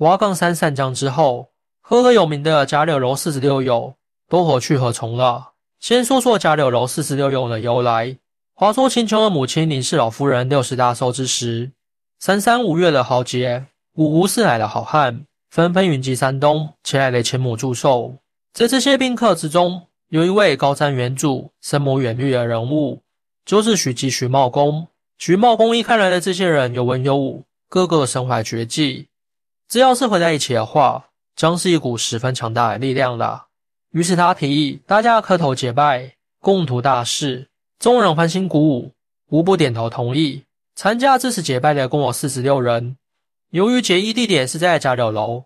瓦岗山散将之后，赫赫有名的甲柳楼四十六友都何去何从了？先说说甲柳楼四十六友的由来。话说秦琼的母亲林氏老夫人六十大寿之时，三三五月的豪杰，五湖四海的好汉纷纷云集山东，前来给秦母祝寿。在这些宾客之中，有一位高瞻远瞩、深谋远虑的人物，就是许基、徐茂公。徐茂公一看来的这些人有文有武，个个身怀绝技，只要是合在一起的话，将是一股十分强大的力量了。于是他提议大家磕头结拜，共图大事。众人欢欣鼓舞，无不点头同意。参加这次结拜的共有四十六人。由于结义地点是在甲柳楼，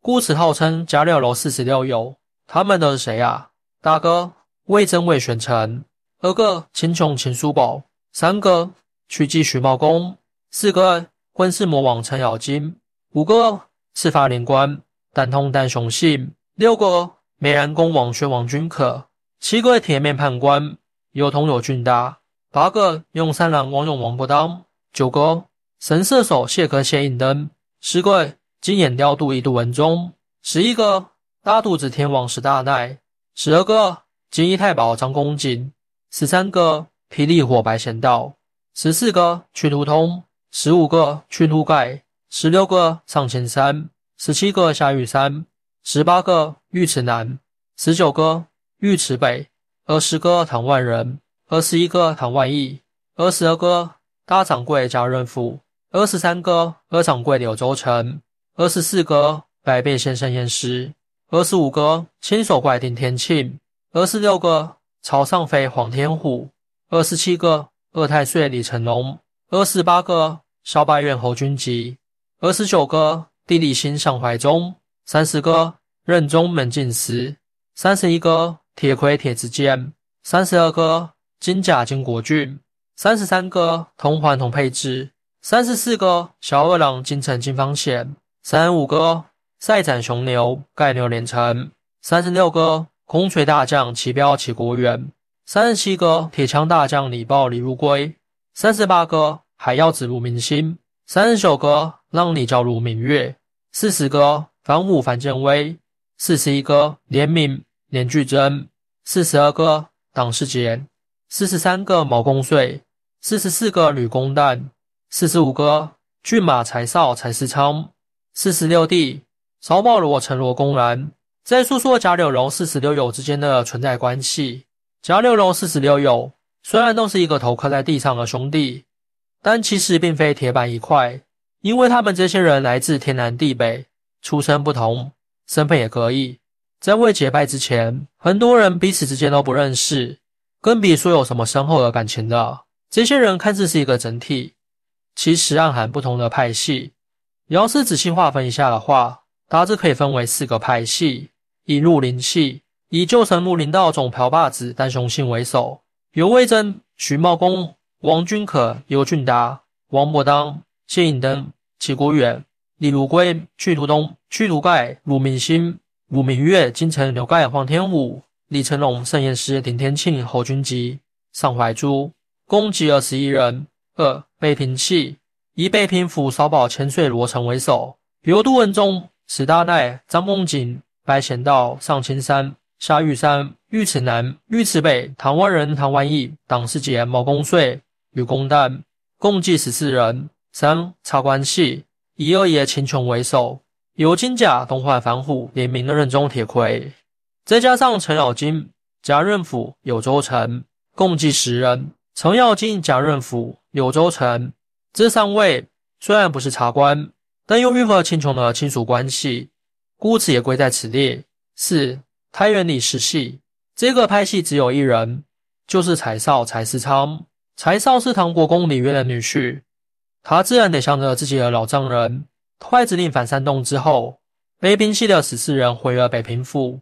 故此号称甲柳楼四十六友。他们都是谁啊？大哥魏征魏玄成，二哥秦琼秦叔宝，三哥曲季徐茂公，四哥混世魔王程咬金，五个赤发连官胆通胆雄性，六个美髯公王宣王君可，七个铁面判官。有同有俊达，八个用三郎王勇王不当，九个神射手谢可谢应登，十个金眼雕度一度文忠，十一个大肚子天王石大奈，十二个金衣太保张公瑾，十三个霹雳火白贤道，十四个去途通，十五个去途盖，十六个上千山，十七个下玉山，十八个尉迟南，十九个尉迟北。二十个唐万人，二十一个唐万义，二十二个大掌柜贾润甫，二十三个二掌柜柳州城，二十四个百变先生验尸，二十五个亲手怪丁天庆，二十六个朝上飞黄天虎，二十七个二太岁李成龙，二十八个萧白院侯君集，二十九个地理星上怀中，三十个任中门进士，三十一个。铁盔铁子剑，三十二个金甲金国俊，三十三个同环同配置，三十四个小二郎金城金方显，三十五个赛斩雄牛盖牛连城，三十六个空锤大将齐彪齐国远，三十七个铁枪大将李豹李如归，三十八个海妖子卢明星，三十九个让李教卢明月，四十个防武樊建威，四十一个怜悯。连巨珍，四十二个党世杰，四十三个毛公遂，四十四个吕公旦，四十五个骏马柴少柴思昌，四十六弟曹保罗陈罗公然。再说说贾柳荣四十六友之间的存在关系。贾柳荣四十六友虽然都是一个头磕在地上的兄弟，但其实并非铁板一块，因为他们这些人来自天南地北，出身不同，身份也各异。在未结拜之前，很多人彼此之间都不认识，更别说有什么深厚的感情的。这些人看似是一个整体，其实暗含不同的派系。要是仔细划分一下的话，大致可以分为四个派系：以绿林系，以旧神木林道总朴霸子单雄信为首，由魏征、徐茂公、王君可、尤俊达、王伯当、谢颖登、齐国远、李如归、屈图东、屈图盖、鲁明星。武明月、金城、刘盖、黄天武、李成龙、盛彦师、顶天庆、侯君集、尚怀珠，共计二十一人。二北平系以北平府少保千岁罗成为首，刘都文忠、史大奈、张梦景、白贤道、上青山、夏玉山、尉迟南、尉迟北、唐万人、唐万义、党世杰、毛公遂、与公旦，共计十四人。三察官系以二爷秦琼为首。由金甲、东华、反虎联名的任中铁魁，再加上程咬金、贾润甫、柳州城，共计十人。程咬金、贾润甫、柳州城这三位虽然不是茶官，但由于和秦琼的亲属关系，故此也归在此列。四太原李氏系这个派系只有一人，就是柴少柴思昌。柴少是唐国公李渊的女婿，他自然得向着自己的老丈人。太子令反山东之后，北平系的十四人回了北平府，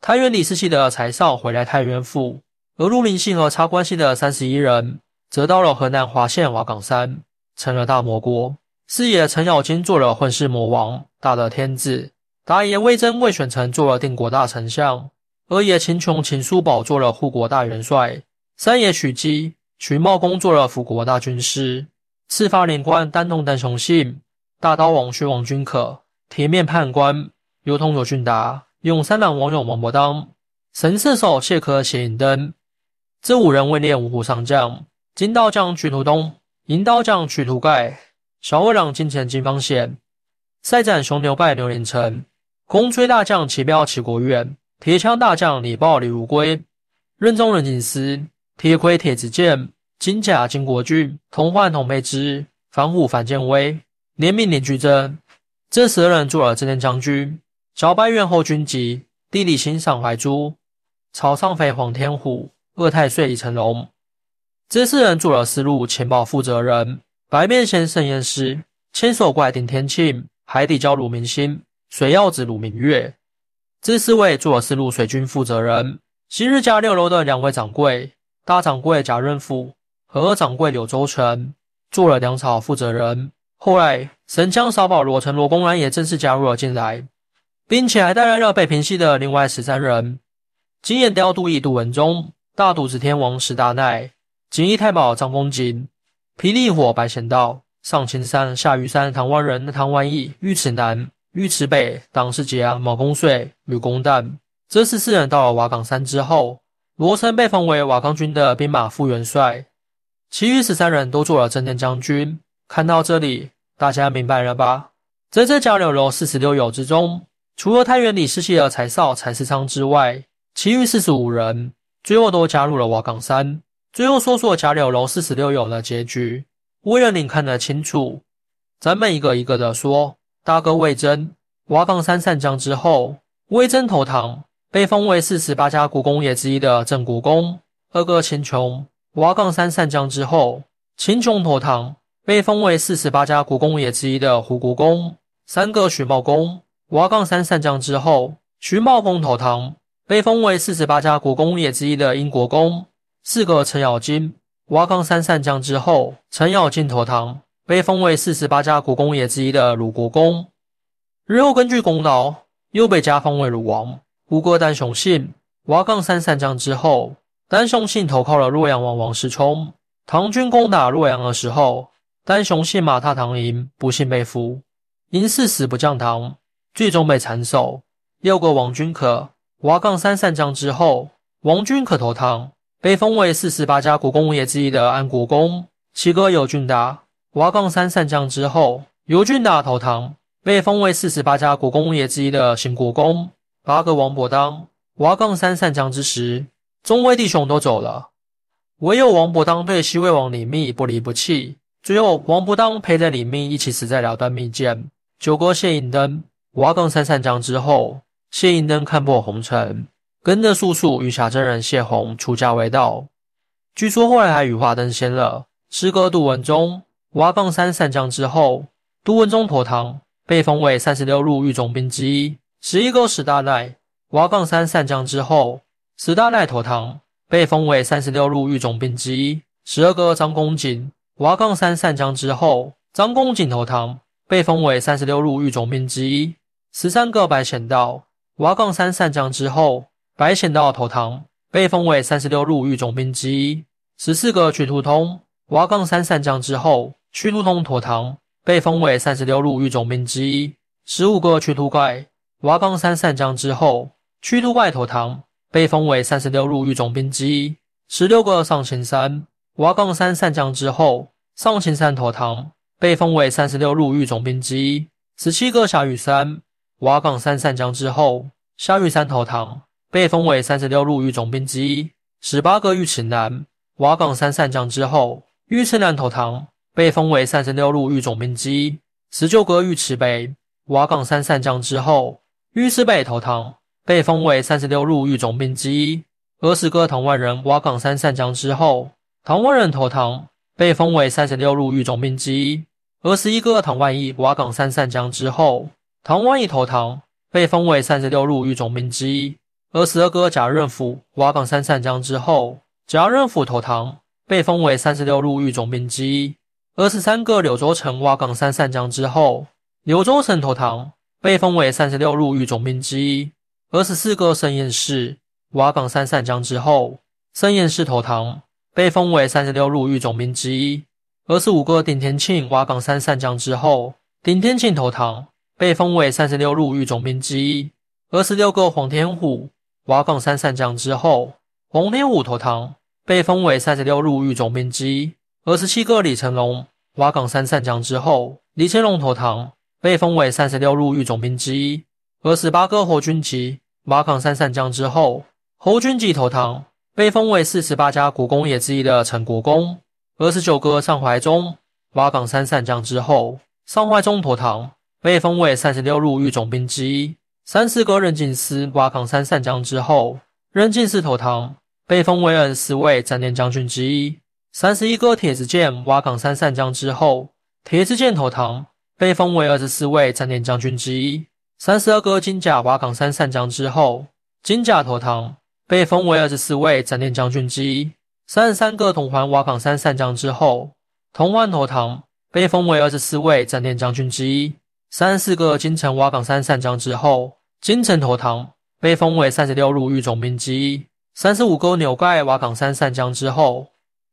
太原李氏系的柴少回来太原府，而陆林系和插关系的三十一人则到了河南滑县瓦岗山，成了大魔国。四爷程咬金做了混世魔王，大得天子；大爷魏征魏选成做了定国大丞相；二爷秦琼秦叔宝做了护国大元帅；三爷许基徐茂公做了辅国大军师；赤发连官丹东丹雄信。大刀王薛王君可，铁面判官刘通有俊达，勇三郎王勇王伯当，神射手谢科谢引登，这五人位列五虎上将。金刀将曲图东，银刀将曲图盖，小二郎金钱金方显，赛斩雄牛败刘连成，空吹大将齐彪齐国远，铁枪大将李豹李如归，任中任景思，铁盔铁子健，金甲金国俊，同焕同佩之，防虎反剑威，联名连居贞。这十人做了镇殿将军。小白院后军籍，地理欣赏怀珠，草上飞黄天虎，二太岁李成龙。这四人做了丝路情报负责人。白面仙盛宴师，千手怪顶天庆，海底蛟鲁明星，水曜子鲁明月。这四位做了丝路水军负责人。昔日家六楼的两位掌柜，大掌柜贾润甫和二掌柜柳周成，做了粮草负责人。后来，神枪少保罗成罗公然也正式加入了进来，并且还带来了被平息的另外十三人：经验雕杜义杜文忠、大肚子天王石大奈、锦衣太保张公瑾、霹雳火白贤道、上青山下玉山唐万人唐万义、尉迟南、尉迟北、党世杰、毛公遂、吕公旦。这十四人到了瓦岗山之后，罗森被封为瓦岗军的兵马副元帅，其余十三人都做了镇殿将军。看到这里。大家明白了吧？在这交流楼四十六友之中，除了太原李世熙的柴少、柴世昌之外，其余四十五人最后都加入了瓦岗山。最后说说交流楼四十六友的结局，为了你看得清楚，咱们一个一个的说。大哥魏征，瓦岗山散将之后，魏征投唐，被封为四十八家国公爷之一的郑国公。二哥秦琼，瓦岗山散将之后，秦琼投唐。被封为四十八家国公爷之一的胡国公，三个徐茂公，瓦岗山上将之后，徐茂公投唐，被封为四十八家国公爷之一的英国公，四个程咬金，瓦岗山上将之后，程咬金投唐，被封为四十八家国公爷之一的鲁国公，日后根据功劳又被加封为鲁王。吴哥单雄信，瓦岗山上将之后，单雄信投靠了洛阳王王世充，唐军攻打洛阳的时候。单雄信马踏唐营，不幸被俘，因誓死不降唐，最终被斩首。六个王君可，瓦岗山散将之后，王君可投唐，被封为四十八家国公爷之一的安国公。七哥尤俊达，瓦岗山散将之后，尤俊达投唐，被封为四十八家国公爷之一的邢国公。八个王伯当，瓦岗三散将之时，众位弟兄都走了，唯有王伯当对西魏王李密不离不弃。最后，王伯当陪着李密一起死在了断密剑。九哥谢隐登，瓦岗三散将之后，谢隐登看破红尘，跟着素素玉霞真人谢宏出家为道。据说后来还羽化登仙了。师哥杜文忠，瓦岗三散将之后，杜文忠投唐，被封为三十六路御中兵之一。十一哥史大奈，瓦岗山散将之后，史大奈投唐，被封为三十六路御总兵之一。十二哥张公瑾。瓦岗山散将之后，张公瑾投唐，被封为三十六路御总兵之一。十三个白显道，瓦岗山散将之后，白显道投唐，被封为三十六路御总兵之一。十四个曲图通，瓦岗山散将之后，曲图通投唐，被封为三十六路御总兵之一。十五个曲图怪，瓦岗山散将之后，曲图怪投唐，被封为三十六路御总兵之一。十六个上青山。瓦岗山散将之后，上青山投唐，被封为三十六路御总兵之一。十七个夏雨山，瓦岗山散将之后，夏雨山投唐，被封为三十六路御总兵之一。十八个御池南，瓦岗山散将之后，御池南投唐，被封为三十六路御总兵之一。十九个御池北，瓦岗山散将之后，于是被投唐，被封为三十六路御总兵之一。二十个唐万人，瓦岗山散将之后。唐万人投唐，被封为三十六路御总兵之一。二十一个唐万义瓦岗山散将之后，唐万义投唐，被封为三十六路御总兵之一。二十二个贾任甫瓦岗山散将之后，贾任甫投唐，被封为三十六路御总兵之一。二十三个柳州城瓦岗山散将之后，柳州城投唐，被封为三十六路御总兵之一。二十四个盛彦氏瓦岗山散将之后，盛彦氏投唐。被封为三十六路御总兵之一。二十五个顶天庆瓦岗山散将之后，顶天庆投唐，被封为三十六路御总兵之一。二十六个黄天虎瓦岗山散将之后，黄天虎投唐，被封为三十六路御总兵之一。二十七个李成龙瓦岗山散将之后，李成龙投唐，被封为三十六路御总兵之一。二十八个侯军集瓦岗山上将之后，侯军集投唐，被封为四十八家国公爷之一的陈国公。二十九个上怀忠瓦岗山上将之后，上怀忠投唐，被封为三十六路御总兵之一。三十个任进司瓦岗山上将之后，任进司投唐，被封为二十四位战连将军之一。三十一个铁子剑瓦岗山上将之后，铁子剑投唐，被封为二十四位战连将军之一。三十二个金甲瓦岗山上将之后，金甲投堂，被封为二十四位战连将军之一。三十三个铜环瓦岗山上将之后，铜环投堂，被封为二十四位战连将军之一。三十四个金城瓦岗山上将之后，金城投堂，被封为三十六路御总兵之一。三十五个牛怪瓦岗山上将之后，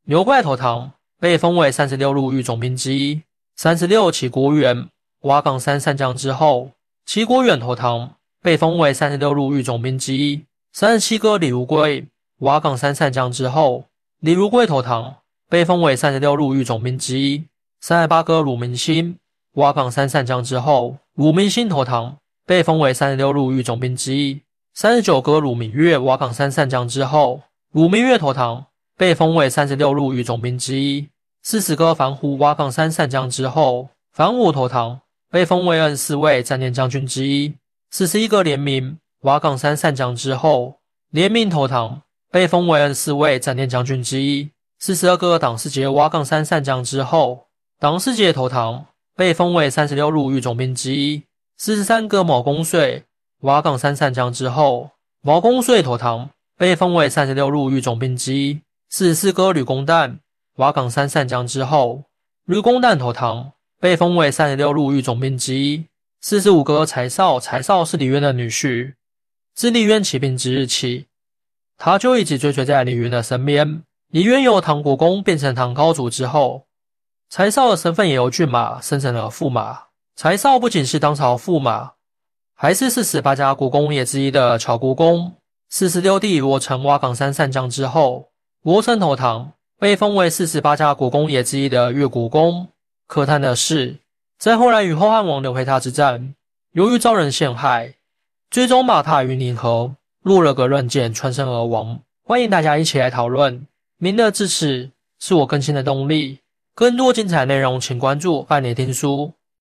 牛怪投堂，被封为三十六路御总兵之一。三十六起国元瓦岗山上将之后，齐国远投唐，被封为三十六路御总兵之一。三十七哥李如贵瓦岗山上将之后，李如贵投唐，被封为三十六路御总兵之一。三十八哥鲁明星。瓦岗山上将之后，鲁明星投唐，被封为三十六路御总兵之一。三十九哥鲁明月瓦岗山上将之后，鲁明月投唐，被封为三十六路御总兵之一。四十个防虎瓦岗山上将之后，防虎投唐，被封为二十四位战连将军之一。四十一个联名瓦岗山上将之后，联名投唐，被封为二十四位战连将军之一。四十二个党世杰瓦岗山上将之后，党世杰投唐。被封为三十六路御总兵之一。四十三个毛公遂瓦岗山上将之后，毛公遂投唐，被封为三十六路御总兵之一。四十四个吕公旦瓦岗山上将之后，吕公旦投唐，被封为三十六路御总兵之一。四十五哥柴少，柴少是李渊的女婿。自李渊起兵之日起，他就一直追随在李渊的身边。李渊由唐国公变成唐高祖之后。柴少的身份也由骏马升成了驸马。柴少不仅是当朝驸马，还是四十八家国公爷之一的乔国公。四十六弟罗成瓦岗山上将之后，罗成投唐，被封为四十八家国公爷之一的越国公。可叹的是，在后来与后汉王刘黑闼之战，由于遭人陷害，最终马踏于宁河，落了个乱箭，穿身而亡。欢迎大家一起来讨论，您的支持是我更新的动力。更多精彩内容，请关注半年听书。